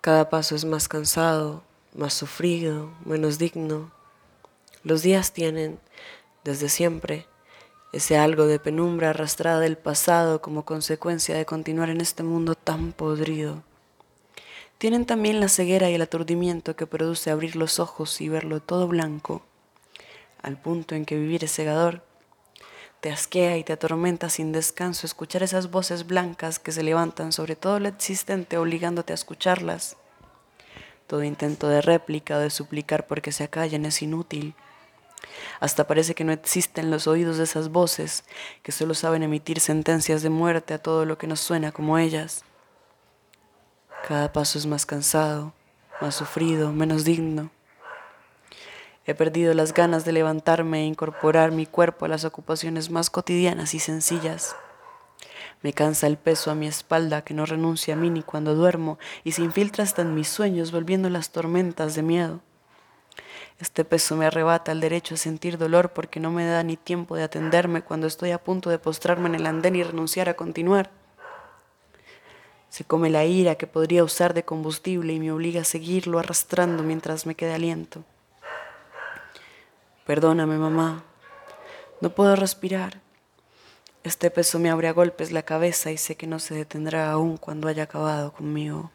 Cada paso es más cansado, más sufrido, menos digno. Los días tienen, desde siempre, ese algo de penumbra arrastrada del pasado como consecuencia de continuar en este mundo tan podrido. Tienen también la ceguera y el aturdimiento que produce abrir los ojos y verlo todo blanco, al punto en que vivir es cegador. Te asquea y te atormenta sin descanso escuchar esas voces blancas que se levantan sobre todo lo existente obligándote a escucharlas. Todo intento de réplica o de suplicar porque se acallen es inútil. Hasta parece que no existen los oídos de esas voces que solo saben emitir sentencias de muerte a todo lo que nos suena como ellas. Cada paso es más cansado, más sufrido, menos digno. He perdido las ganas de levantarme e incorporar mi cuerpo a las ocupaciones más cotidianas y sencillas. Me cansa el peso a mi espalda que no renuncia a mí ni cuando duermo y se infiltra hasta en mis sueños volviendo las tormentas de miedo. Este peso me arrebata el derecho a sentir dolor porque no me da ni tiempo de atenderme cuando estoy a punto de postrarme en el andén y renunciar a continuar. Se come la ira que podría usar de combustible y me obliga a seguirlo arrastrando mientras me quede aliento. Perdóname, mamá. No puedo respirar. Este peso me abre a golpes la cabeza y sé que no se detendrá aún cuando haya acabado conmigo.